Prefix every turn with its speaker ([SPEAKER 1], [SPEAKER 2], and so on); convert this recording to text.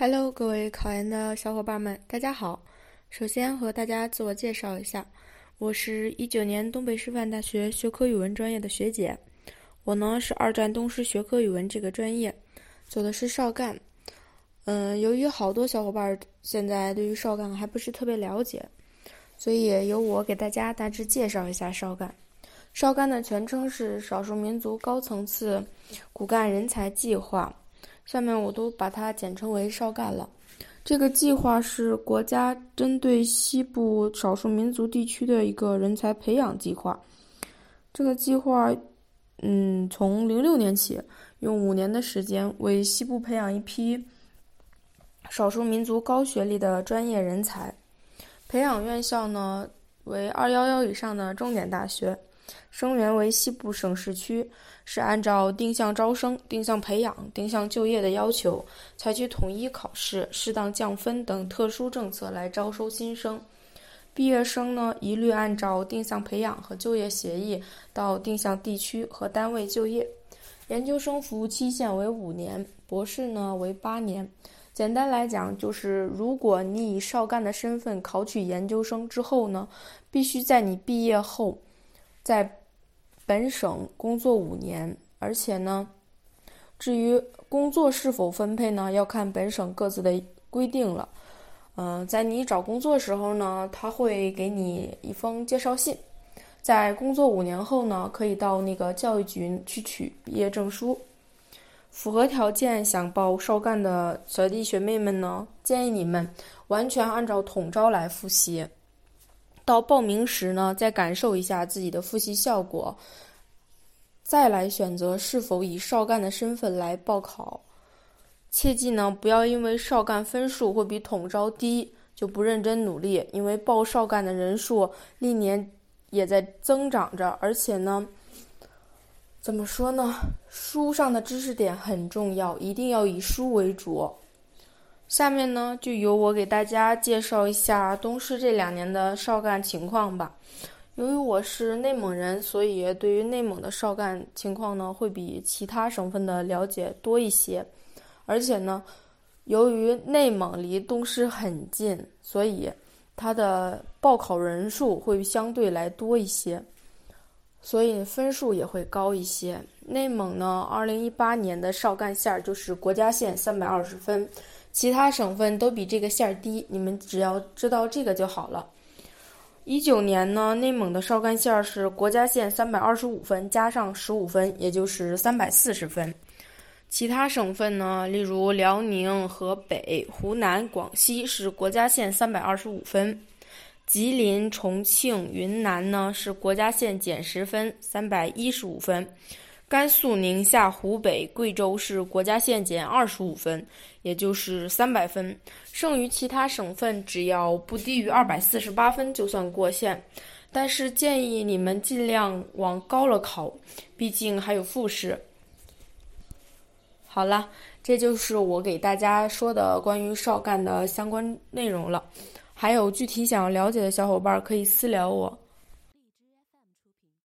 [SPEAKER 1] Hello，各位考研的小伙伴们，大家好。首先和大家自我介绍一下，我是一九年东北师范大学学科语文专业的学姐。我呢是二战东师学科语文这个专业，走的是少干。嗯，由于好多小伙伴现在对于少干还不是特别了解，所以由我给大家大致介绍一下少干。少干的全称是少数民族高层次骨干人才计划。下面我都把它简称为少干了。这个计划是国家针对西部少数民族地区的一个人才培养计划。这个计划，嗯，从零六年起，用五年的时间为西部培养一批少数民族高学历的专业人才。培养院校呢为二幺幺以上的重点大学。生源为西部省市区，是按照定向招生、定向培养、定向就业的要求，采取统一考试、适当降分等特殊政策来招收新生。毕业生呢，一律按照定向培养和就业协议到定向地区和单位就业。研究生服务期限为五年，博士呢为八年。简单来讲，就是如果你以少干的身份考取研究生之后呢，必须在你毕业后。在本省工作五年，而且呢，至于工作是否分配呢，要看本省各自的规定了。嗯，在你找工作时候呢，他会给你一封介绍信。在工作五年后呢，可以到那个教育局去取毕业证书。符合条件想报少干的小弟学妹们呢，建议你们完全按照统招来复习。到报名时呢，再感受一下自己的复习效果，再来选择是否以少干的身份来报考。切记呢，不要因为少干分数会比统招低就不认真努力，因为报少干的人数历年也在增长着，而且呢，怎么说呢，书上的知识点很重要，一定要以书为主。下面呢，就由我给大家介绍一下东师这两年的少干情况吧。由于我是内蒙人，所以对于内蒙的少干情况呢，会比其他省份的了解多一些。而且呢，由于内蒙离东师很近，所以它的报考人数会相对来多一些，所以分数也会高一些。内蒙呢，二零一八年的少干线就是国家线三百二十分。其他省份都比这个线儿低，你们只要知道这个就好了。一九年呢，内蒙的少干线儿是国家线三百二十五分加上十五分，也就是三百四十分。其他省份呢，例如辽宁、河北、湖南、广西是国家线三百二十五分，吉林、重庆、云南呢是国家线减十分，三百一十五分。甘肃、宁夏、湖北、贵州是国家线减二十五分，也就是三百分。剩余其他省份只要不低于二百四十八分就算过线。但是建议你们尽量往高了考，毕竟还有复试。好了，这就是我给大家说的关于少干的相关内容了。还有具体想要了解的小伙伴可以私聊我。